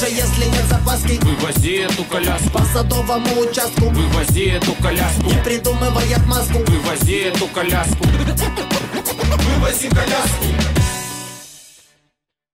даже если нет запаски Вывози эту коляску. По садовому участку. Вывози эту коляску. Не придумывай отмазку. Вывози эту коляску. Вывози коляску.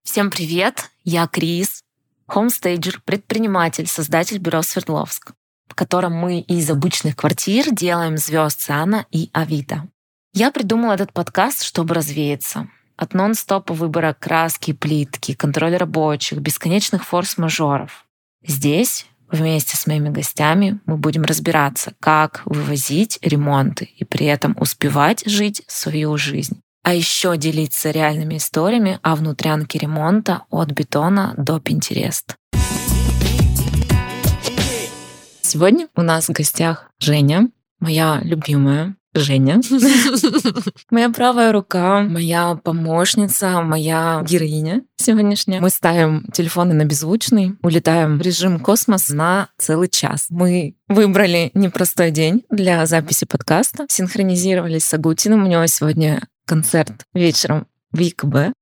Всем привет, я Крис, хомстейджер, предприниматель, создатель бюро Свердловск, в котором мы из обычных квартир делаем звезд Сана и Авито. Я придумала этот подкаст, чтобы развеяться. От нон-стопа выбора краски, плитки, контроля рабочих, бесконечных форс-мажоров. Здесь вместе с моими гостями мы будем разбираться, как вывозить ремонты и при этом успевать жить свою жизнь а еще делиться реальными историями о внутрянке ремонта от бетона до Пинтерест. Сегодня у нас в гостях Женя, моя любимая Женя, моя правая рука, моя помощница, моя героиня сегодняшняя. Мы ставим телефоны на беззвучный, улетаем в режим космос на целый час. Мы выбрали непростой день для записи подкаста, синхронизировались с Агутиным. У него сегодня концерт вечером в ИКБ.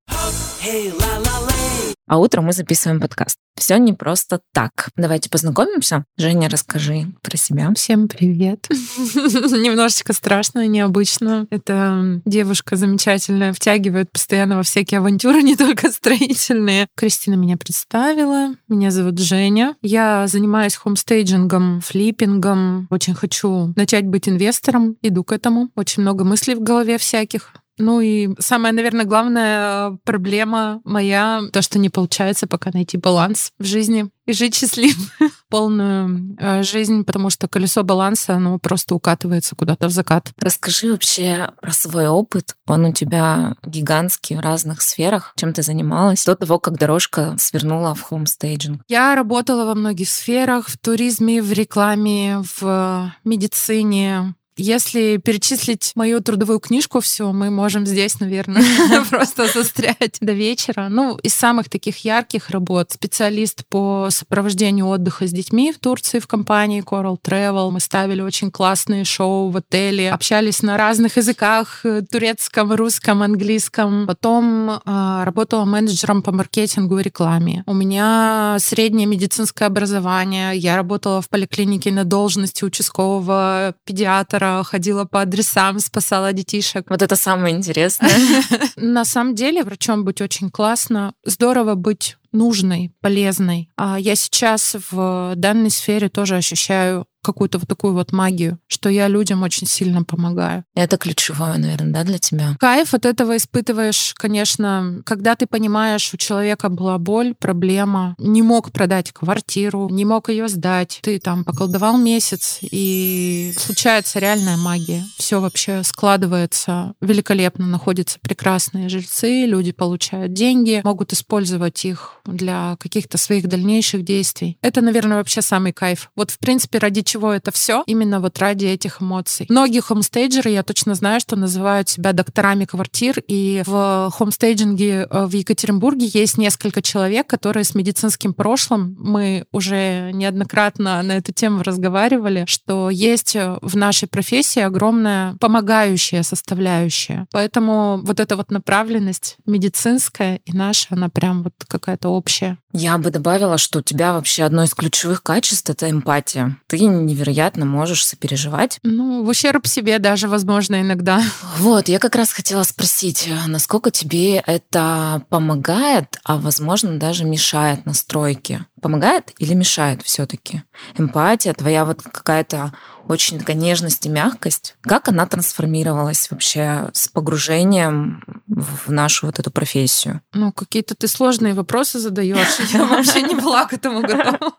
А утром мы записываем подкаст. Все не просто так. Давайте познакомимся. Женя, расскажи про себя. Всем привет. Немножечко страшно, необычно. Эта девушка замечательная, втягивает постоянно во всякие авантюры, не только строительные. Кристина меня представила. Меня зовут Женя. Я занимаюсь хомстейджингом, флиппингом. Очень хочу начать быть инвестором. Иду к этому. Очень много мыслей в голове всяких. Ну и самая, наверное, главная проблема моя, то, что не получается пока найти баланс в жизни и жить счастливо полную э, жизнь, потому что колесо баланса, оно просто укатывается куда-то в закат. Расскажи вообще про свой опыт. Он у тебя гигантский в разных сферах. Чем ты занималась до того, как дорожка свернула в хомстейджинг? Я работала во многих сферах, в туризме, в рекламе, в медицине, если перечислить мою трудовую книжку, все, мы можем здесь, наверное, просто застрять до вечера. Ну, из самых таких ярких работ специалист по сопровождению отдыха с детьми в Турции в компании Coral Travel. Мы ставили очень классные шоу в отеле, общались на разных языках, э, турецком, русском, английском. Потом э, работала менеджером по маркетингу и рекламе. У меня среднее медицинское образование. Я работала в поликлинике на должности участкового педиатра доктора, ходила по адресам, спасала детишек. Вот это самое интересное. На самом деле врачом быть очень классно. Здорово быть нужной, полезной. А я сейчас в данной сфере тоже ощущаю какую-то вот такую вот магию, что я людям очень сильно помогаю. Это ключевое, наверное, да, для тебя? Кайф от этого испытываешь, конечно, когда ты понимаешь, у человека была боль, проблема, не мог продать квартиру, не мог ее сдать, ты там поколдовал месяц, и случается реальная магия. Все вообще складывается великолепно, находятся прекрасные жильцы, люди получают деньги, могут использовать их для каких-то своих дальнейших действий. Это, наверное, вообще самый кайф. Вот, в принципе, ради чего это все? Именно вот ради этих эмоций. Многие хомстейджеры, я точно знаю, что называют себя докторами квартир, и в хомстейджинге э, в Екатеринбурге есть несколько человек, которые с медицинским прошлым, мы уже неоднократно на эту тему разговаривали, что есть э, в нашей профессии огромная помогающая составляющая. Поэтому вот эта вот направленность медицинская и наша, она прям вот какая-то общая. Я бы добавила, что у тебя вообще одно из ключевых качеств — это эмпатия. Ты невероятно можешь сопереживать. Ну, в ущерб себе даже, возможно, иногда. Вот, я как раз хотела спросить, насколько тебе это помогает, а, возможно, даже мешает настройке? Помогает или мешает все таки Эмпатия, твоя вот какая-то очень такая нежность и мягкость. Как она трансформировалась вообще с погружением в нашу вот эту профессию? Ну, какие-то ты сложные вопросы задаешь. Я вообще не была к этому готова.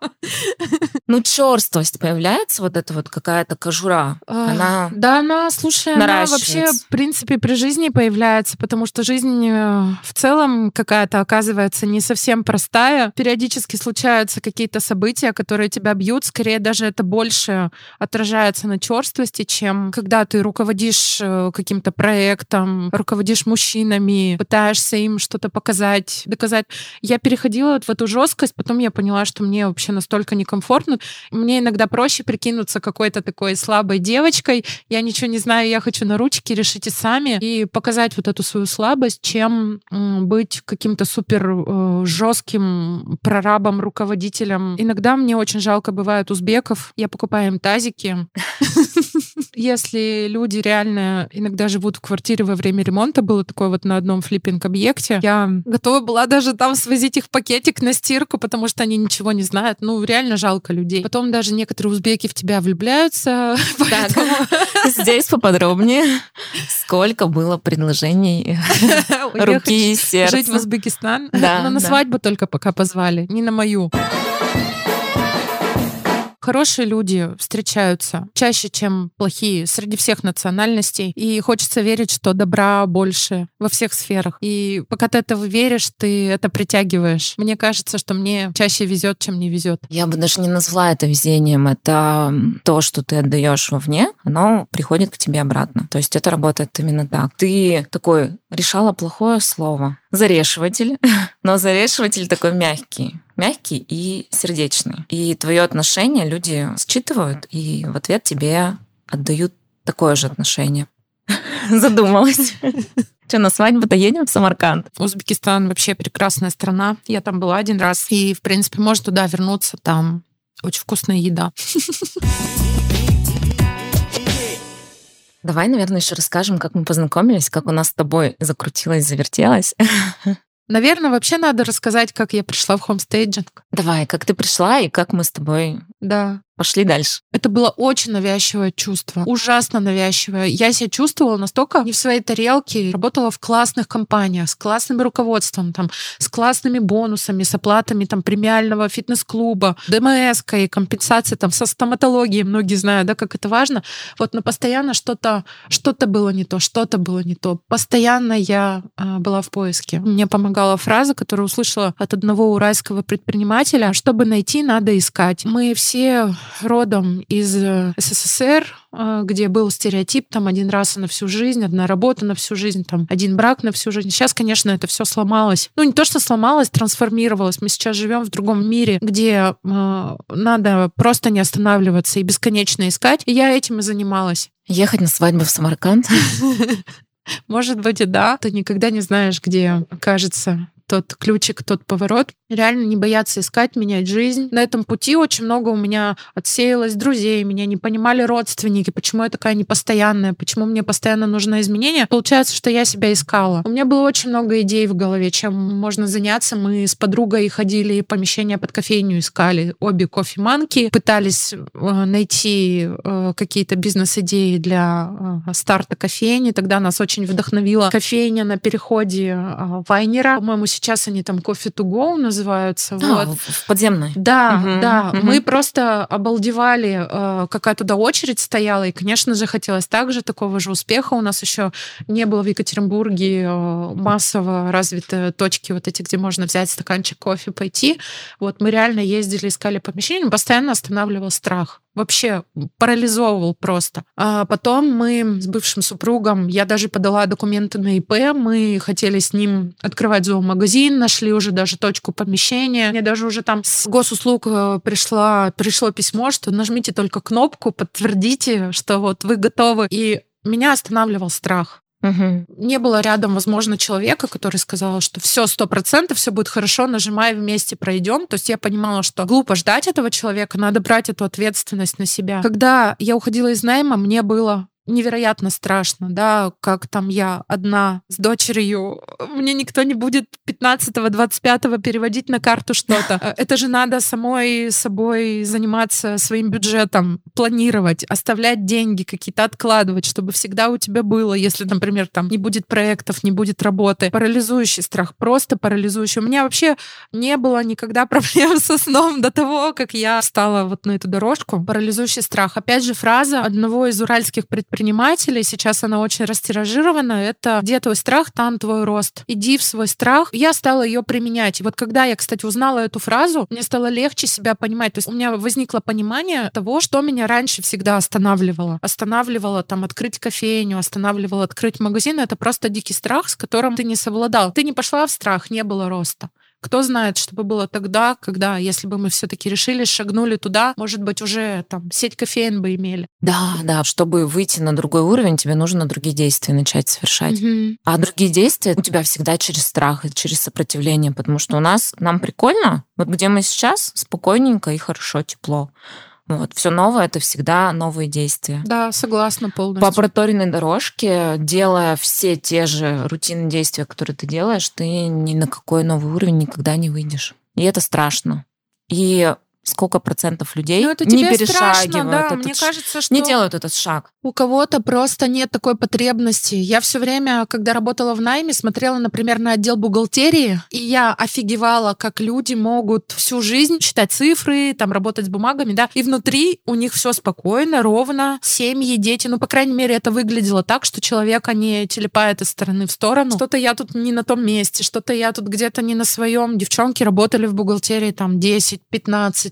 Ну, черствость появляется, вот эта вот какая-то кожура. Она Да, она, слушай, она вообще, в принципе, при жизни появляется, потому что жизнь э, в целом какая-то оказывается не совсем простая. Периодически случаются какие-то события, которые тебя бьют. Скорее даже это больше отражается на черствости, чем когда ты руководишь э, каким-то проектом, руководишь мужчинами, пытаешься им что-то показать, доказать. Я переходила вот в эту жесткость, потом я поняла, что мне вообще настолько некомфортно. Мне иногда проще прикинуться какой-то такой слабой девочкой. Я ничего не знаю, я хочу на ручки, решите сами. И показать вот эту свою слабость, чем быть каким-то супер э, жестким прорабом, руководителем руководителям. Иногда мне очень жалко бывает узбеков. Я покупаю им тазики. Если люди реально иногда живут в квартире во время ремонта, было такое вот на одном флиппинг-объекте, я готова была даже там свозить их пакетик на стирку, потому что они ничего не знают. Ну, реально жалко людей. Потом даже некоторые узбеки в тебя влюбляются. Так, здесь поподробнее. Сколько было предложений руки и сердца? Жить в Узбекистан? Да, Но на свадьбу только пока позвали, не на мою. Хорошие люди встречаются чаще, чем плохие среди всех национальностей. И хочется верить, что добра больше во всех сферах. И пока ты этого веришь, ты это притягиваешь. Мне кажется, что мне чаще везет, чем не везет. Я бы даже не назвала это везением. Это то, что ты отдаешь вовне, оно приходит к тебе обратно. То есть это работает именно так. Ты такой решала плохое слово. Зарешиватель. Но зарешиватель такой мягкий. Мягкий и сердечный. И твое отношение люди считывают и в ответ тебе отдают такое же отношение. Задумалась. Что, на свадьбу-то едем в Самарканд? Узбекистан вообще прекрасная страна. Я там была один раз. И, в принципе, можно туда вернуться. Там очень вкусная еда. Давай, наверное, еще расскажем, как мы познакомились, как у нас с тобой закрутилось, завертелось. Наверное, вообще надо рассказать, как я пришла в хомстейджинг. Давай, как ты пришла и как мы с тобой Да. Пошли дальше. Это было очень навязчивое чувство. Ужасно навязчивое. Я себя чувствовала настолько не в своей тарелке. Работала в классных компаниях, с классным руководством, там, с классными бонусами, с оплатами там, премиального фитнес-клуба, ДМС и компенсации там, со стоматологией. Многие знают, да, как это важно. Вот, но постоянно что-то что было не то, что-то было не то. Постоянно я а, была в поиске. Мне помогала фраза, которую услышала от одного уральского предпринимателя. Чтобы найти, надо искать. Мы все родом из э, СССР, э, где был стереотип там один раз на всю жизнь, одна работа на всю жизнь, там один брак на всю жизнь. Сейчас, конечно, это все сломалось. Ну, не то, что сломалось, трансформировалось. Мы сейчас живем в другом мире, где э, надо просто не останавливаться и бесконечно искать. И я этим и занималась. Ехать на свадьбу в Самарканд. Может быть, и да. Ты никогда не знаешь, где окажется тот ключик, тот поворот. Реально не бояться искать, менять жизнь. На этом пути очень много у меня отсеялось друзей, меня не понимали родственники, почему я такая непостоянная, почему мне постоянно нужно изменения. Получается, что я себя искала. У меня было очень много идей в голове, чем можно заняться. Мы с подругой ходили помещение под кофейню искали. Обе кофеманки пытались э, найти э, какие-то бизнес-идеи для э, старта кофейни. Тогда нас очень вдохновила кофейня на переходе Вайнера. По-моему, сейчас они там кофе to go называются. А, вот. в подземной. Да, Мгм, да. мгм. Мы просто обалдевали, э, какая туда очередь стояла, и, конечно же, хотелось также такого же успеха. У нас еще не было в Екатеринбурге э, массово развитой точки вот эти, где можно взять стаканчик кофе, пойти. Вот мы реально ездили, искали помещение, постоянно останавливал страх вообще парализовывал просто. А потом мы с бывшим супругом, я даже подала документы на ИП, мы хотели с ним открывать зоомагазин, нашли уже даже точку помещения. Мне даже уже там с госуслуг э, пришла, пришло письмо, что нажмите только кнопку, подтвердите, что вот вы готовы. И меня останавливал страх. Мгм. Не было рядом, возможно, человека, который сказал, что все, сто процентов, все будет хорошо, нажимай, вместе пройдем. То есть я понимала, что глупо ждать этого человека, надо брать эту ответственность на себя. Когда я уходила из найма, мне было невероятно страшно, да, как там я одна с дочерью, мне никто не будет 15-25 переводить на карту что-то. Это же надо самой собой заниматься своим бюджетом, планировать, оставлять деньги какие-то, откладывать, чтобы всегда у тебя было, если, например, там не будет проектов, не будет работы. Парализующий страх, просто парализующий. У меня вообще не было никогда проблем со сном до того, как я встала вот на эту дорожку. Парализующий страх. Опять же, фраза одного из уральских предпринимателей, сейчас она очень растиражирована, это «Где твой страх, там твой рост». Иди в свой страх. Я стала ее применять. Вот когда я, кстати, узнала эту фразу, мне стало легче себя понимать. То есть у меня возникло понимание того, что меня раньше всегда останавливало. Останавливало там открыть кофейню, останавливало открыть магазин. Это просто дикий страх, с которым ты не совладал. Ты не пошла в страх, не было роста. Кто знает, что бы было тогда, когда, если бы мы все-таки решили, шагнули туда, может быть, уже там сеть кофеин бы имели. Да, да, чтобы выйти на другой уровень, тебе нужно другие действия начать совершать. Мгм. А другие действия у тебя всегда через страх и через сопротивление, потому что у нас, нам прикольно, вот где мы сейчас, спокойненько и хорошо, тепло. Вот. Все новое — это всегда новые действия. Да, согласна полностью. По проторенной дорожке, делая все те же рутинные действия, которые ты делаешь, ты ни на какой новый уровень никогда не выйдешь. И это страшно. И сколько процентов людей Ну, это не перешагивают страшно, да. этот Мне кажется, что не делают этот шаг. у кого-то просто нет такой потребности. Я все время, когда работала в найме, смотрела, например, на отдел бухгалтерии, и я офигевала, как люди могут всю жизнь считать цифры, там работать с бумагами, да, и внутри у них все спокойно, ровно, семьи, дети. Ну, по крайней мере, это выглядело так, что человека не телепает из стороны в сторону. Что-то я тут не на том месте, что-то я тут где-то не на своем. Девчонки работали в бухгалтерии там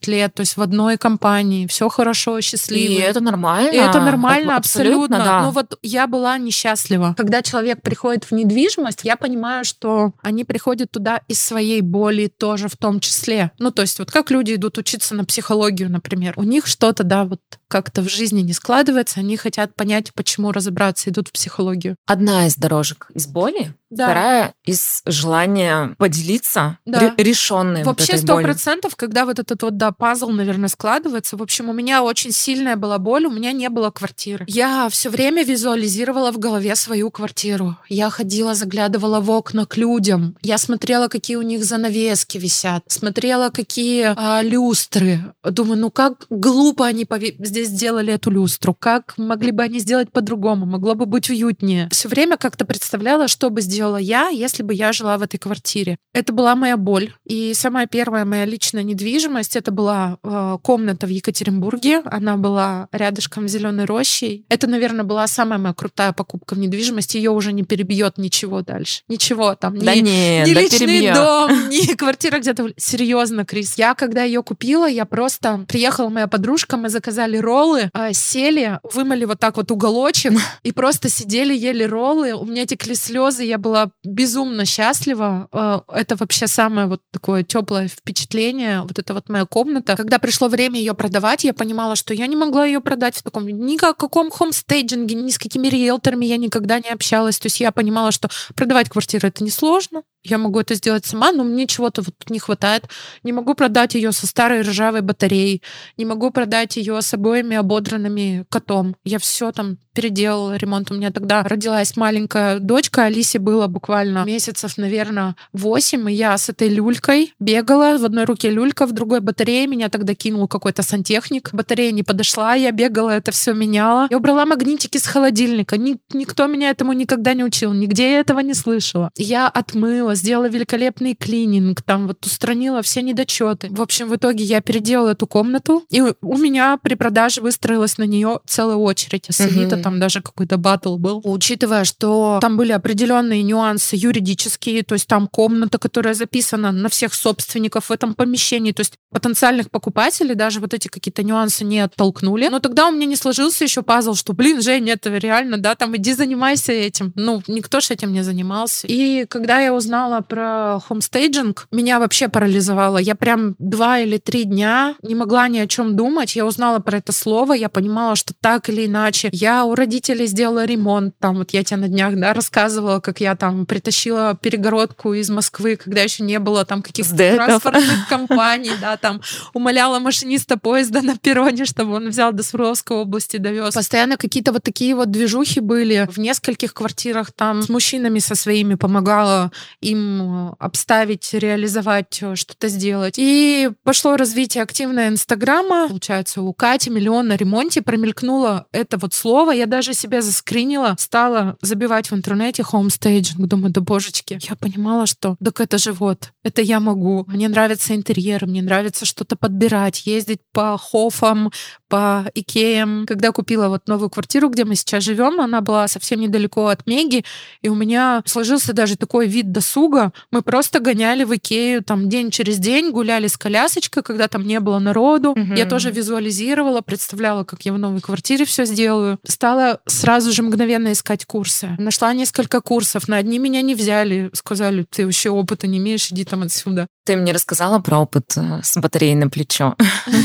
10-15 лет, то есть в одной компании, все хорошо, счастливо. И это нормально. И это нормально, Аб- абсолютно. да. Ну вот я была несчастлива. Когда человек приходит в недвижимость, я понимаю, что они приходят туда из своей боли тоже в том числе. Ну то есть вот как люди идут учиться на психологию, например. У них что-то, да, вот как-то в жизни не складывается, они хотят понять, почему разобраться, идут в психологию. Одна из дорожек из боли, Да. вторая из желания поделиться Да. решенной Вообще сто процентов, когда вот этот вот да пазл, наверное, складывается. В общем, у меня очень сильная была боль, у меня не было квартиры. Я все время визуализировала в голове свою квартиру. Я ходила, заглядывала в окна к людям. Я смотрела, какие у них занавески висят, смотрела, какие а, люстры. Думаю, ну как глупо они пове- здесь сделали эту люстру, как могли бы они сделать по-другому, могло бы быть уютнее. Все время как-то представляла, что бы сделала я, если бы я жила в этой квартире. Это была моя боль. И самая первая моя личная недвижимость, это была э, комната в Екатеринбурге. Она была рядышком с Зеленой рощей. Это, наверное, была самая моя крутая покупка в недвижимости. Ее уже не перебьет ничего дальше. Ничего там. Да ни- нет, ни да личный перебьет. дом, ни квартира где-то. Серьезно, Крис. Я, когда ее купила, я просто... Приехала моя подружка, мы заказали роллы, а, сели, вымыли вот так вот уголочек и просто сидели, ели роллы. У меня текли слезы, я была безумно счастлива. А, Это вообще самое вот такое теплое впечатление. Вот это вот моя комната. Когда пришло время ее продавать, я понимала, что я не могла ее продать в таком ни о хомстейджинге, ни с какими риэлторами я никогда не общалась. То есть я понимала, что продавать квартиру это несложно. Я могу это сделать сама, но мне чего-то вот тут не хватает. Не могу продать ее со старой ржавой батареей. Не могу продать ее с обоими ободранными котом. Я все там переделала ремонт. У меня тогда родилась маленькая дочка. Алисе было буквально месяцев, наверное, 8. И я с этой люлькой бегала. В одной руке люлька, в другой батарея. Меня тогда кинул какой-то сантехник. Батарея не подошла. Я бегала, это все меняла. Я убрала магнитики с холодильника. Ни- никто меня этому никогда не учил. Нигде я этого не слышала. Я отмыла, сделала великолепный клининг. Там вот устранила все недочеты. В общем, в итоге я переделала эту комнату. И у меня при продаже выстроилась на нее целая очередь. С Авито. Там даже какой-то батл был. Учитывая, что там были определенные нюансы юридические, то есть там комната, которая записана на всех собственников в этом помещении, то есть потенциальных покупателей даже вот эти какие-то нюансы не оттолкнули. Но тогда у меня не сложился еще пазл, что, блин, Жень, это реально, да, там иди занимайся этим. Ну, никто ж этим не занимался. И когда я узнала про хомстейджинг, меня вообще парализовало. Я прям два или три дня не могла ни о чем думать. Я узнала про это слово, я понимала, что так или иначе. Я у родителей сделала ремонт. Там вот я тебе на днях да, рассказывала, как я там притащила перегородку из Москвы, когда еще не было там каких-то транспортных компаний, да, там умоляла машиниста поезда на перроне, чтобы он взял до Свердловской области, довез. Постоянно какие-то вот такие вот движухи были. В нескольких квартирах там с мужчинами со своими помогала им обставить, реализовать, э, что-то сделать. И пошло развитие активное Инстаграма. Получается, у Кати миллион на ремонте промелькнуло это вот слово. Я даже себя заскринила, стала забивать в интернете homestaging. Думаю, да божечки. Я понимала, что так это же вот, это я могу. Мне нравится интерьер, мне нравится что-то подбирать, ездить по хофам, по Икеям. Когда купила вот новую квартиру, где мы сейчас живем, она была совсем недалеко от Меги, и у меня сложился даже такой вид досуга. Мы просто гоняли в Икею там день через день, гуляли с колясочкой, когда там не было народу. Мгм. Я тоже визуализировала, представляла, как я в новой квартире все сделаю. Стала стала сразу же мгновенно искать курсы. Нашла несколько курсов. На одни меня не взяли. Сказали, ты вообще опыта не имеешь, иди там отсюда. Ты мне рассказала про опыт э, с батареей на плечо.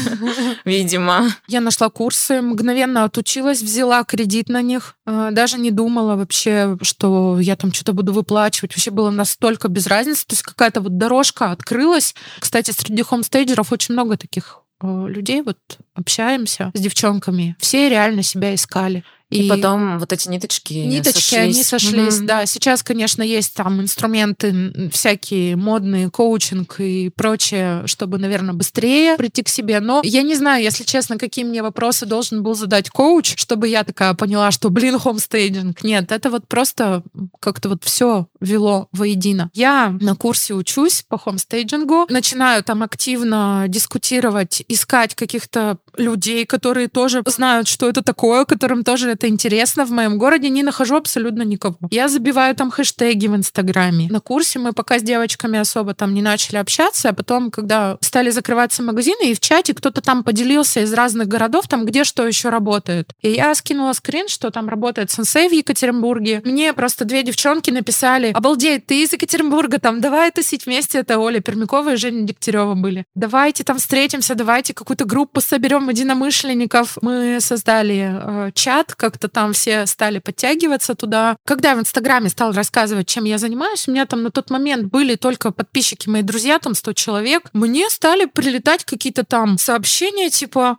Видимо. Я нашла курсы, мгновенно отучилась, взяла кредит на них. Э, даже не думала вообще, что я там что-то буду выплачивать. Вообще было настолько без разницы. То есть какая-то вот дорожка открылась. Кстати, среди хомстейджеров очень много таких э, людей, вот общаемся с девчонками. Все реально себя искали. И, и потом вот эти ниточки Ниточки, сошлись. они сошлись, mm-hmm. да. Сейчас, конечно, есть там инструменты всякие модные, коучинг и прочее, чтобы, наверное, быстрее прийти к себе. Но я не знаю, если честно, какие мне вопросы должен был задать коуч, чтобы я такая поняла, что, блин, хомстейдинг. Нет, это вот просто как-то вот все вело воедино. Я на курсе учусь по хомстейджингу, начинаю там активно дискутировать, искать каких-то людей, которые тоже знают, что это такое, которым тоже это интересно. В моем городе не нахожу абсолютно никого. Я забиваю там хэштеги в Инстаграме. На курсе мы пока с девочками особо там не начали общаться, а потом, когда стали закрываться магазины, и в чате кто-то там поделился из разных городов, там где что еще работает. И я скинула скрин, что там работает сенсей в Екатеринбурге. Мне просто две девчонки написали, обалдеть, ты из Екатеринбурга, там, давай тусить вместе. Это Оля Пермякова и Женя Дегтярева были. Давайте там встретимся, давайте какую-то группу соберем единомышленников. Мы создали э, чат, как-то там все стали подтягиваться туда. Когда я в Инстаграме стала рассказывать, чем я занимаюсь, у меня там на тот момент были только подписчики, мои друзья, там 100 человек, мне стали прилетать какие-то там сообщения, типа,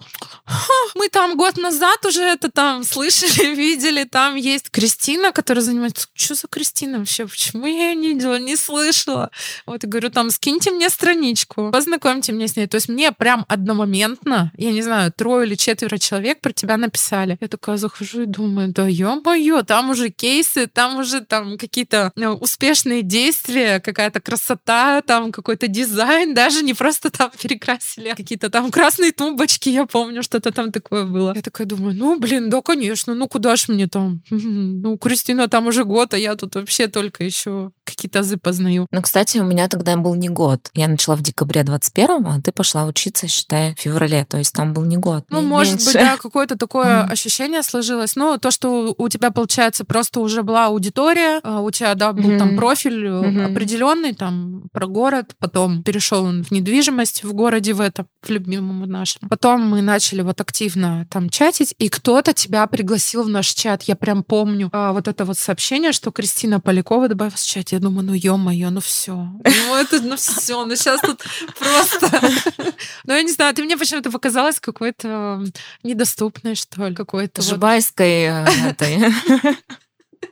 мы там год назад уже это там слышали, видели, там есть Кристина, которая занимается... Что за Кристина вообще? Почему я ее не видела, не слышала? Вот, я говорю, там, скиньте мне страничку, познакомьте меня с ней. То есть мне прям одномоментно, я не знаю, трое или четверо человек про тебя написали. Я такая захожу сижу и думаю, да ё-моё, там уже кейсы, там уже там какие-то ну, успешные действия, какая-то красота, там какой-то дизайн, даже не просто там перекрасили, а какие-то там красные тумбочки, я помню, что-то там такое было. Я такая думаю, ну, блин, да, конечно, ну куда ж мне там? Ну, Кристина там уже год, а я тут вообще только еще какие-то азы познаю. Ну, кстати, у меня тогда был не год. Я начала в декабре 21 а ты пошла учиться, считай, в феврале. То есть там был не год. Ну, может быть, да, какое-то такое ощущение сложилось. Но то, что у тебя, получается, просто уже была аудитория, а, у тебя, да, был там профиль э, определенный, там, про город, потом перешел он в недвижимость в городе в этом, в любимом нашем. Потом мы начали вот активно там чатить, и кто-то тебя пригласил в наш чат. Я прям помню а, вот это вот сообщение, что Кристина Полякова добавилась в чате. Я думаю, ну ё-моё, ну все. Ну это, ну все, ну сейчас тут просто... Ну я не знаю, ты мне почему-то показалась какой-то недоступной, что ли, какой-то... Жбайской этой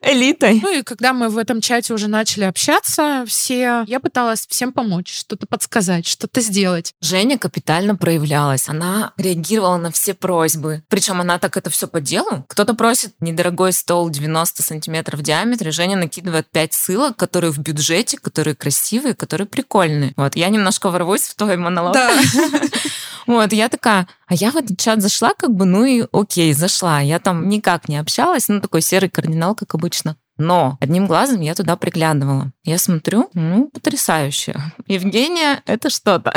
элитой. Ну и когда мы в этом чате уже начали общаться, все, я пыталась всем помочь, что-то подсказать, что-то сделать. Женя капитально проявлялась. Она реагировала на все просьбы. Причем она так это все по делу. Кто-то просит недорогой стол 90 сантиметров в диаметре, Женя накидывает 5 ссылок, которые в бюджете, которые красивые, которые прикольные. Вот, я немножко ворвусь в твой монолог. Да. Вот, я такая, а я в этот чат зашла, как бы, ну и окей, зашла. Я там никак не общалась, ну такой серый кардинал, как обычно. Но одним глазом я туда приглядывала. Я смотрю, ну, потрясающе. Евгения, это что-то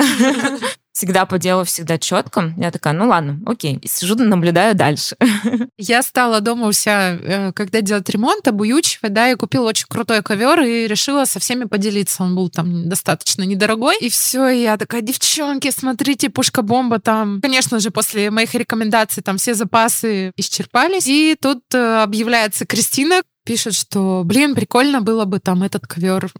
всегда по делу, всегда четко. Я такая, ну ладно, окей. И сижу, наблюдаю дальше. Я стала дома у себя, э, когда делать ремонт, обуючивать, да, и купила очень крутой ковер и решила со всеми поделиться. Он был там достаточно недорогой. И все, и я такая, девчонки, смотрите, пушка-бомба там. Конечно же, после моих рекомендаций там все запасы исчерпались. И тут э, объявляется Кристина, пишет, что, блин, прикольно было бы там этот ковер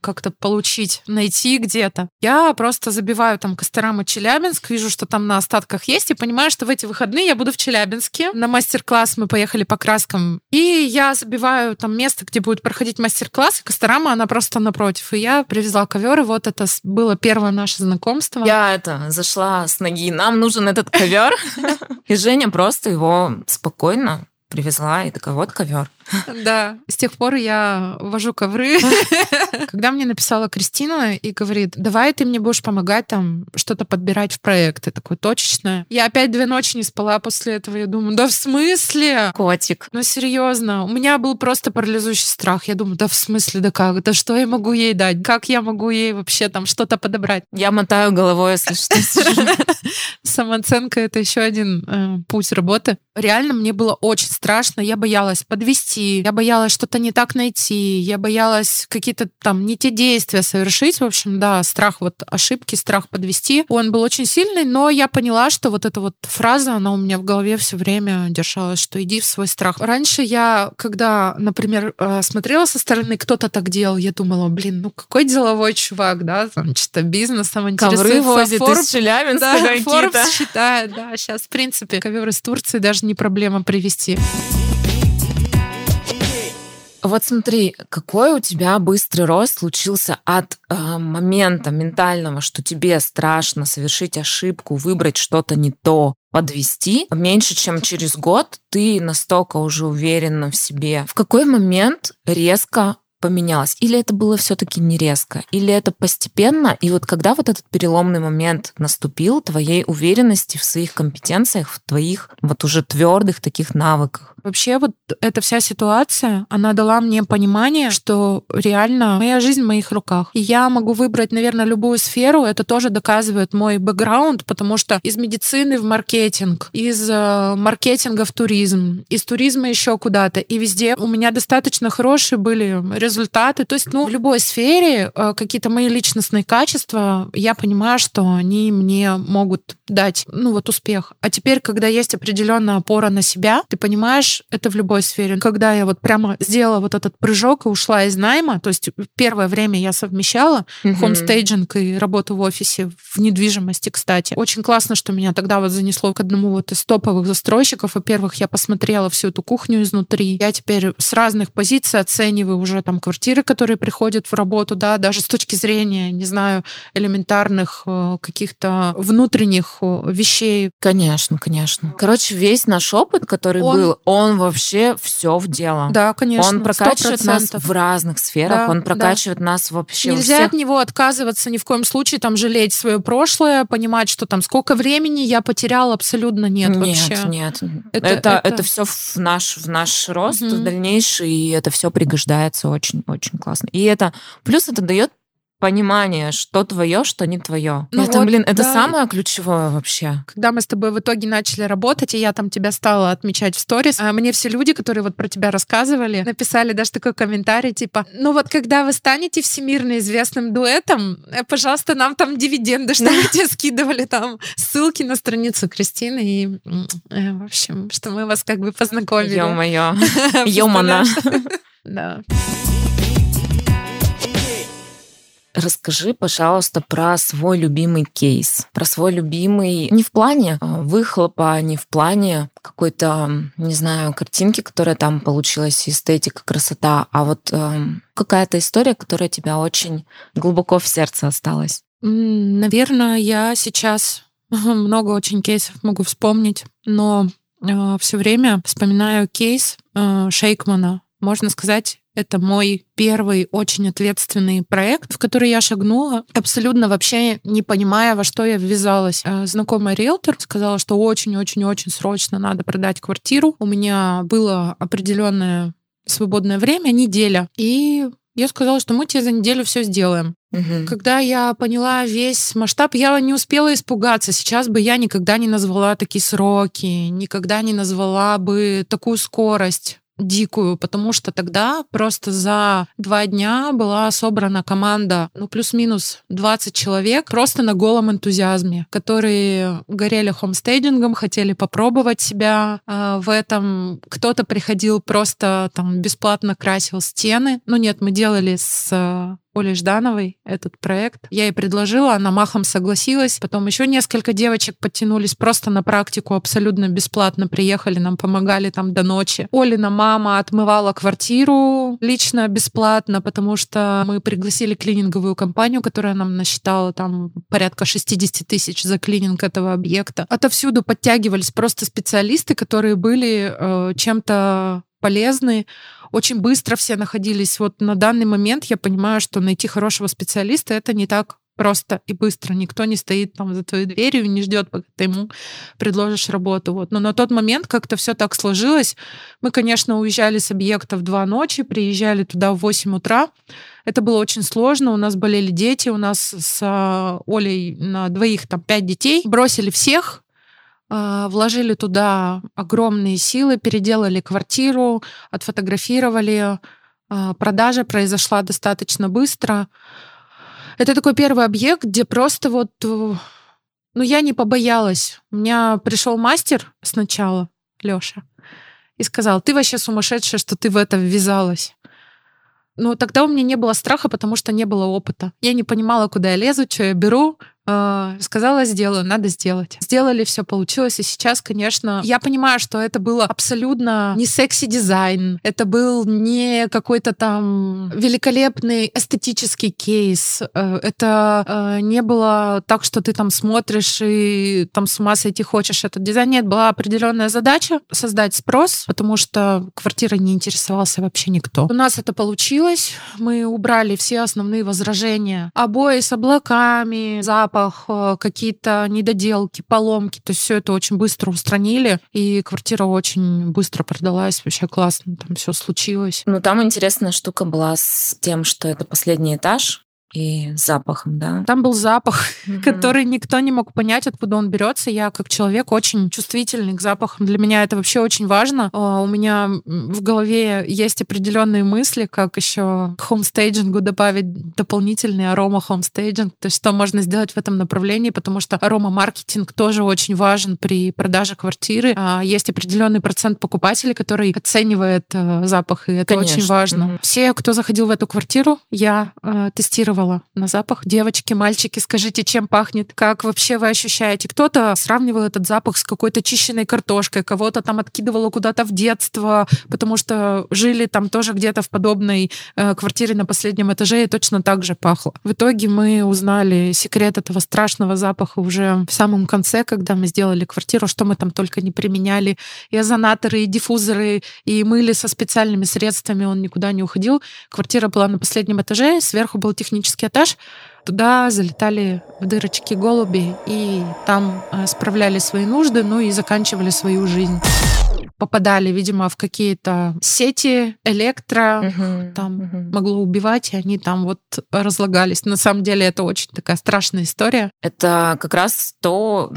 как-то получить, найти где-то. Я просто забиваю там Костерам и Челябинск, вижу, что там на остатках есть, и понимаю, что в эти выходные я буду в Челябинске. На мастер-класс мы поехали по краскам. И я забиваю там место, где будет проходить мастер-класс, и Костерама, она просто напротив. И я привезла ковер, и вот это было первое наше знакомство. Я это, зашла с ноги, нам нужен этот ковер. И Женя просто его спокойно привезла и такая, вот ковер. Да, с тех пор я вожу ковры. Когда мне написала Кристина и говорит, давай ты мне будешь помогать там что-то подбирать в проекты, такое точечное. Я опять две ночи не спала после этого. Я думаю, да в смысле? Котик. Ну, серьезно, у меня был просто парализующий страх. Я думаю, да в смысле, да как? Да что я могу ей дать? Как я могу ей вообще там что-то подобрать? Я мотаю головой, если что. Самооценка — это еще один э, путь работы. Реально мне было очень страшно. Я боялась подвести, я боялась что-то не так найти, я боялась какие-то там не те действия совершить. В общем, да, страх вот ошибки, страх подвести. Он был очень сильный, но я поняла, что вот эта вот фраза, она у меня в голове все время держалась, что иди в свой страх. Раньше я, когда, например, э, смотрела со стороны, кто-то так делал, я думала, блин, ну какой деловой чувак, да, там что-то бизнесом Ковры интересуется. возит Forbes- из Челябинска да, какие-то. Считает, да, сейчас, в принципе, ковер из Турции даже не проблема привезти. Вот смотри, какой у тебя быстрый рост случился от э, момента ментального, что тебе страшно совершить ошибку, выбрать что-то не то, подвести. Меньше чем через год ты настолько уже уверена в себе. В какой момент резко поменялось? Или это было все-таки не резко? Или это постепенно? И вот когда вот этот переломный момент наступил твоей уверенности в своих компетенциях, в твоих вот уже твердых таких навыках? Вообще вот эта вся ситуация, она дала мне понимание, что реально моя жизнь в моих руках. И я могу выбрать, наверное, любую сферу. Это тоже доказывает мой бэкграунд, потому что из медицины в маркетинг, из э, маркетинга в туризм, из туризма еще куда-то. И везде у меня достаточно хорошие были результаты. То есть, ну, в любой сфере э, какие-то мои личностные качества, я понимаю, что они мне могут дать, ну, вот успех. А теперь, когда есть определенная опора на себя, ты понимаешь, это в любой сфере. Когда я вот прямо сделала вот этот прыжок и ушла из найма, то есть первое время я совмещала Мгм. хомстейджинг и работу в офисе в недвижимости, кстати. Очень классно, что меня тогда вот занесло к одному вот из топовых застройщиков. Во-первых, я посмотрела всю эту кухню изнутри. Я теперь с разных позиций оцениваю уже там квартиры, которые приходят в работу, да, даже с точки зрения, не знаю, элементарных э, каких-то внутренних э, вещей. Конечно, конечно. Короче, весь наш опыт, который Он- был, он вообще все в дело. Да, конечно. Он прокачивает нас 100%. в разных сферах, Да, он да. прокачивает нас вообще во Нельзя всех от него отказываться ни в коем случае, там жалеть свое прошлое, понимать, что там сколько времени я потеряла, абсолютно нет, вообще. нет. Это- Это, это, это- все в наш, в наш рост Мгм. дальнейший, и это все пригождается очень-очень классно. И это плюс это дает понимание, что твое, что не твое. Ну это, вот, блин, это да. самое ключевое вообще. Когда мы с тобой в итоге начали работать, и я там тебя стала отмечать в сторис, а мне все люди, которые вот про тебя рассказывали, написали даже такой комментарий, типа, ну вот когда вы станете всемирно известным дуэтом, э, пожалуйста, нам там дивиденды, что мы тебе скидывали там ссылки на страницу Кристины, и, э, в общем, что мы вас как бы познакомили. Ё-моё. Ё-мана. Да. Расскажи, пожалуйста, про свой любимый кейс. Про свой любимый не в плане а, выхлопа, не в плане какой-то, не знаю, картинки, которая там получилась, эстетика, красота, а вот эм, какая-то история, которая тебя очень глубоко в сердце осталась. Наверное, я сейчас много очень кейсов могу вспомнить, но все время вспоминаю кейс э, Шейкмана. Можно сказать, это мой первый очень ответственный проект, в который я шагнула, абсолютно вообще не понимая, во что я ввязалась. Э, Знакомая риэлтор сказала, что очень-очень-очень срочно надо продать квартиру. У меня было определенное свободное время, неделя. И я сказала, что мы тебе за неделю все сделаем. Мгм. Когда я поняла весь масштаб, я не успела испугаться. Сейчас бы я никогда не назвала такие сроки, никогда не назвала бы такую скорость дикую, потому что тогда просто за два дня была собрана команда, ну, плюс-минус 20 человек, просто на голом энтузиазме, которые горели хомстейдингом, хотели попробовать себя э, в этом. Кто-то приходил просто там бесплатно красил стены. Ну, нет, мы делали с э, Олей Ждановой этот проект. Я ей предложила, она махом согласилась. Потом еще несколько девочек подтянулись просто на практику, абсолютно бесплатно приехали, нам помогали там до ночи. Олина мама отмывала квартиру лично бесплатно, потому что мы пригласили клининговую компанию, которая нам насчитала там порядка 60 тысяч за клининг этого объекта. Отовсюду подтягивались просто специалисты, которые были э, чем-то полезны. Очень быстро все находились. Вот на данный момент я понимаю, что найти хорошего специалиста это не так просто и быстро. Никто не стоит там за твоей дверью и не ждет, пока ты ему предложишь работу. Вот. Но на тот момент как-то все так сложилось. Мы, конечно, уезжали с объекта в два ночи, приезжали туда в 8 утра. Это было очень сложно. У нас болели дети, у нас с а, Олей на двоих там пять детей. Бросили всех, вложили туда огромные силы, переделали квартиру, отфотографировали. А, продажа произошла достаточно быстро. Это такой первый объект, где просто вот... Э, ну, я не побоялась. У меня пришел мастер сначала, Лёша, и сказал, ты вообще сумасшедшая, что ты в это ввязалась. Но тогда у меня не было страха, потому что не было опыта. Я не понимала, куда я лезу, что я беру. Э, сказала, сделаю, надо сделать. Сделали, все получилось. И сейчас, конечно, я понимаю, что это было абсолютно не секси-дизайн, это был не какой-то там великолепный эстетический кейс. Э, это э, не было так, что ты там смотришь и там с ума сойти хочешь этот дизайн. Нет, была определенная задача создать спрос, потому что квартира не интересовался вообще никто. У нас это получилось. Мы убрали все основные возражения. Обои с облаками, запах, запах, э, какие-то недоделки, поломки. То есть все это очень быстро устранили, и квартира очень быстро продалась. Вообще классно, там все случилось. Ну, там интересная штука была с тем, что это последний этаж, и запахом, да? Там был запах, угу. который никто не мог понять, откуда он берется. Я как человек очень чувствительный к запахам. Для меня это вообще очень важно. А, у меня в голове есть определенные мысли, как еще к хомстейджингу добавить дополнительный арома хомстейджинг, то есть что можно сделать в этом направлении, потому что арома-маркетинг тоже очень важен при продаже квартиры. А, есть определенный процент покупателей, который оценивает э, запах, и это Конечно. очень важно. Угу. Все, кто заходил в эту квартиру, я э, тестировала реагировала на запах. Девочки, мальчики, скажите, чем пахнет? Как вообще вы ощущаете? Кто-то сравнивал этот запах с какой-то чищенной картошкой, кого-то там откидывало куда-то в детство, потому что жили там тоже где-то в подобной э, квартире на последнем этаже и точно так же пахло. В итоге мы узнали секрет этого страшного запаха уже в самом конце, когда мы сделали квартиру, что мы там только не применяли. И озонаторы, и диффузоры, и мыли со специальными средствами, он никуда не уходил. Квартира была на последнем этаже, сверху был технический технический этаж, туда залетали в дырочки голуби и там э, справляли свои нужды, ну и заканчивали свою жизнь попадали, видимо, в какие-то сети электро, угу, там угу. могло убивать, и они там вот разлагались. На самом деле это очень такая страшная история. Это как раз то,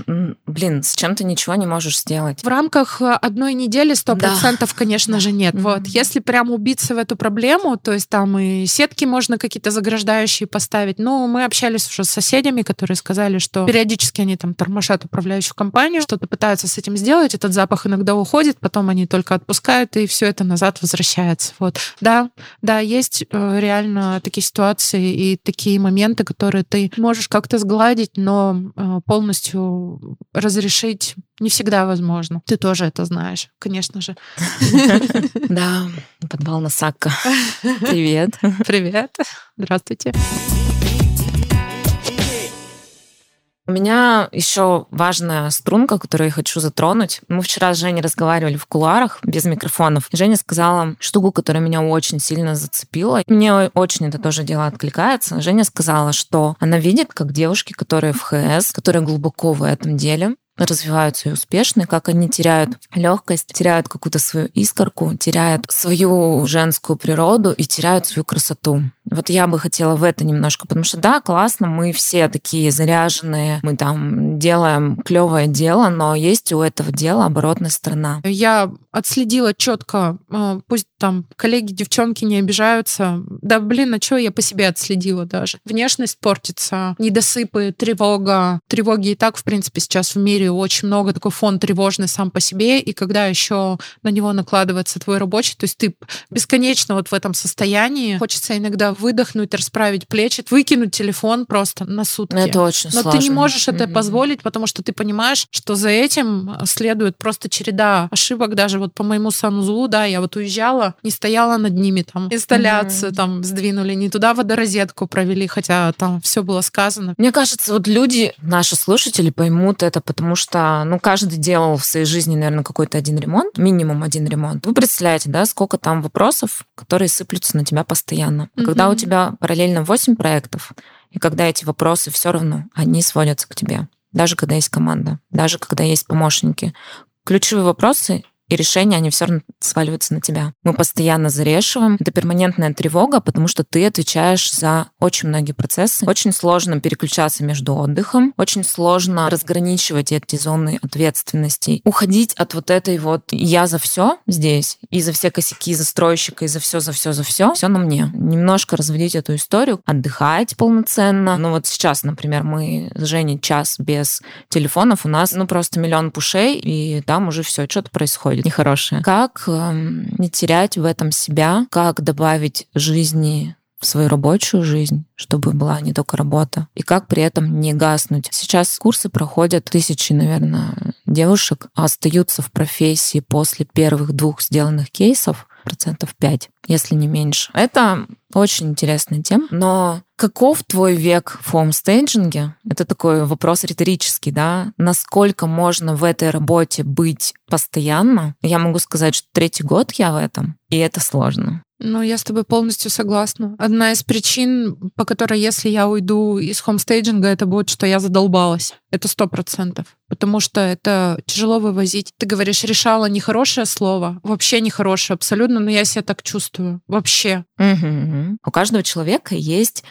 блин, с чем ты ничего не можешь сделать. В рамках одной недели сто процентов, да. конечно же, нет. Угу. Вот, если прям убиться в эту проблему, то есть там и сетки можно какие-то заграждающие поставить. Ну, мы общались уже с соседями, которые сказали, что периодически они там тормошат управляющую компанию, что-то пытаются с этим сделать, этот запах иногда уходит, потом они только отпускают, и все это назад возвращается. Вот. Да, да, есть э, реально такие ситуации и такие моменты, которые ты можешь как-то сгладить, но э, полностью разрешить не всегда возможно. Ты тоже это знаешь, конечно же. Да, подвал на Сакка. Привет. Привет. Здравствуйте. У меня еще важная струнка, которую я хочу затронуть. Мы вчера с Женей разговаривали в кулуарах без микрофонов. Женя сказала штуку, которая меня очень сильно зацепила. Мне очень это тоже дело откликается. Женя сказала, что она видит, как девушки, которые в ХС, которые глубоко в этом деле, развиваются и успешны, как они теряют легкость, теряют какую-то свою искорку, теряют свою женскую природу и теряют свою красоту. Вот я бы хотела в это немножко, потому что да, классно, мы все такие заряженные, мы там делаем клевое дело, но есть у этого дела оборотная сторона. Я отследила четко, э, пусть там коллеги, девчонки не обижаются. Да, блин, а что я по себе отследила даже? Внешность портится, недосыпы, тревога. Тревоги и так, в принципе, сейчас в мире очень много, такой фон тревожный сам по себе, и когда еще на него накладывается твой рабочий, то есть ты бесконечно вот в этом состоянии, хочется иногда выдохнуть, расправить плечи, выкинуть телефон просто на сутки. Это очень Но сложно. ты не можешь это Мгм. позволить, потому что ты понимаешь, что за этим следует просто череда ошибок. Даже вот по моему санузлу, да, я вот уезжала, не стояла над ними, там, инсталляцию Мгм. там сдвинули, не туда водорозетку провели, хотя там все было сказано. Мне кажется, вот люди, наши слушатели, поймут это, потому что, ну, каждый делал в своей жизни, наверное, какой-то один ремонт, минимум один ремонт. Вы представляете, да, сколько там вопросов, которые сыплются на тебя постоянно. А Когда у Мгм. тебя параллельно 8 проектов, и когда эти вопросы все равно, они сводятся к тебе. Даже когда есть команда, даже когда есть помощники. Ключевые вопросы и решения, они все равно сваливаются на тебя. Мы постоянно зарешиваем. Это перманентная тревога, потому что ты отвечаешь за очень многие процессы. Очень сложно переключаться между отдыхом, очень сложно разграничивать эти зоны ответственности, уходить от вот этой вот «я за все здесь, и за все косяки застройщика, и за все, за все, за все, все на мне». Немножко разводить эту историю, отдыхать полноценно. Ну вот сейчас, например, мы с Женей час без телефонов, у нас ну просто миллион пушей, и там уже все, что-то происходит нехорошее. Как эм, не терять в этом себя, как добавить жизни в свою рабочую жизнь, чтобы была не только работа, и как при этом не гаснуть. Сейчас курсы проходят тысячи, наверное, девушек, остаются в профессии после первых двух сделанных кейсов процентов 5, если не меньше. Это очень интересная тема. Но каков твой век в хоумстейджинге? Это такой вопрос риторический, да? Насколько можно в этой работе быть постоянно? Я могу сказать, что третий год я в этом, и это сложно. Ну, я с тобой полностью согласна. Одна из причин, по которой, если я уйду из хомстейджинга, это будет, что я задолбалась. Это сто процентов. Потому что это тяжело вывозить. Ты говоришь, решала нехорошее слово. Вообще нехорошее, абсолютно, но я себя так чувствую. Вообще. Мгм. У каждого человека есть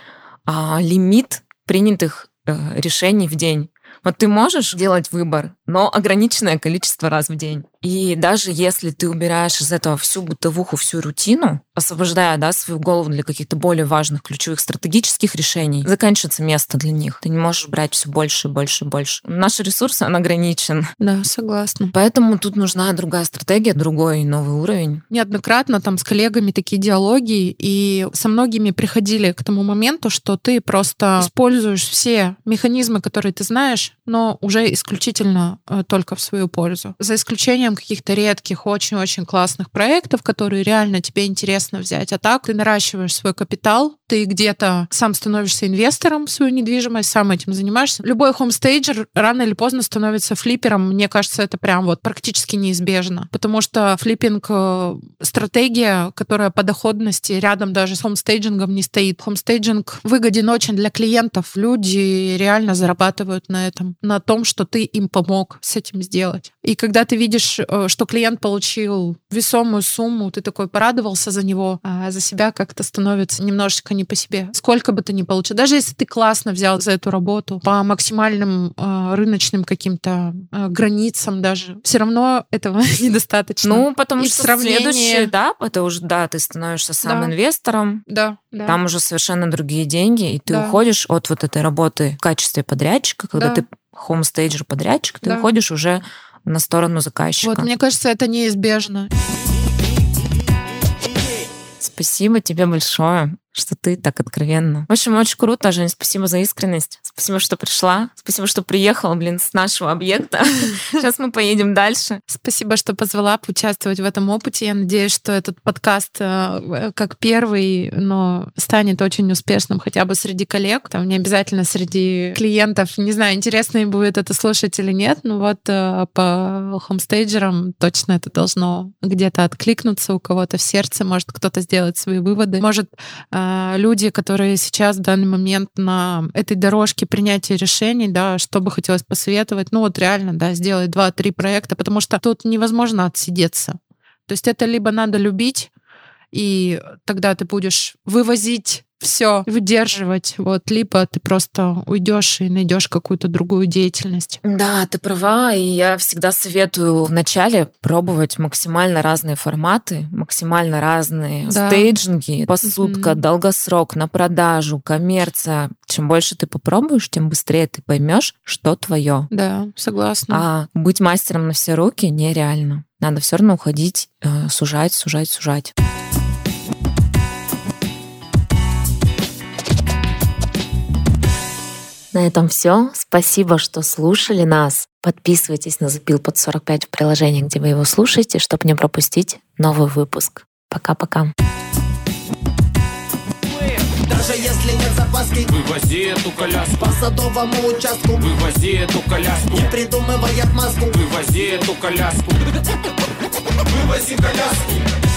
а, лимит принятых э, решений в день. Вот ты можешь делать выбор, но ограниченное количество раз в день. И даже если ты убираешь из этого всю бытовуху, всю рутину, освобождая да, свою голову для каких-то более важных ключевых стратегических решений, заканчивается место для них. Ты не можешь брать все больше, больше, больше. Наш ресурс, он ограничен. Да, согласна. Поэтому тут нужна другая стратегия, другой новый уровень. Неоднократно там с коллегами такие диалоги, и со многими приходили к тому моменту, что ты просто используешь все механизмы, которые ты знаешь, но уже исключительно э, только в свою пользу. За исключением каких-то редких, очень-очень классных проектов, которые реально тебе интересно взять. А так ты наращиваешь свой капитал, ты где-то сам становишься инвестором в свою недвижимость, сам этим занимаешься. Любой хомстейджер рано или поздно становится флиппером. Мне кажется, это прям вот практически неизбежно. Потому что флиппинг э, стратегия, которая по доходности рядом даже с хомстейджингом не стоит. Хомстейджинг выгоден очень для клиентов. Люди реально зарабатывают на этом, на том, что ты им помог с этим сделать. И когда ты видишь, э, что клиент получил весомую сумму, ты такой порадовался за него, а за себя как-то становится немножечко не по себе. Сколько бы ты ни получил, даже если ты классно взял за эту работу по максимальным э, рыночным каким-то э, границам даже, все равно этого недостаточно. Ну, потому И что сравнении- следующий этап, это уже, да, ты становишься сам Да. инвестором, да, да. Там уже совершенно другие деньги, и ты Да. уходишь от вот этой работы в качестве подрядчика, когда Да. ты хомстейджер подрядчик, ты Да. уходишь уже на сторону заказчика. Вот, мне кажется, это неизбежно. Спасибо тебе большое, что ты так откровенно. В общем, очень круто, Жень, спасибо за искренность. Спасибо, что пришла. Спасибо, что приехала, блин, с нашего объекта. Сейчас мы поедем дальше. Спасибо, что позвала поучаствовать в этом опыте. Я надеюсь, что этот подкаст э, как первый, но станет очень успешным хотя бы среди коллег. Там не обязательно среди клиентов. Не знаю, интересно им будет это слушать или нет, но вот э, по хомстейджерам точно это должно где-то откликнуться у кого-то в сердце. Может, кто-то сделать свои выводы. Может, э, люди, которые сейчас в данный момент на этой дорожке принятия решений, да, что бы хотелось посоветовать, ну вот реально, да, сделать два-три проекта, потому что тут невозможно отсидеться. То есть это либо надо любить, и тогда ты будешь вывозить все, выдерживать, вот, либо ты просто уйдешь и найдешь какую-то другую деятельность. Да, ты права, и я всегда советую вначале пробовать максимально разные форматы, максимально разные Да. стейджинги, посудка, Мгм. долгосрок, на продажу, коммерция. Чем больше ты попробуешь, тем быстрее ты поймешь, что твое. Да, согласна. А быть мастером на все руки нереально. Надо все равно уходить, э, сужать, сужать, сужать. На этом все. Спасибо, что слушали нас. Подписывайтесь на Запил под 45 в приложении, где вы его слушаете, чтобы не пропустить новый выпуск. Пока-пока. Даже если нет запаски Вывози эту коляску По садовому участку Вывози эту коляску Не придумывай отмазку Вывози эту коляску Вывози коляску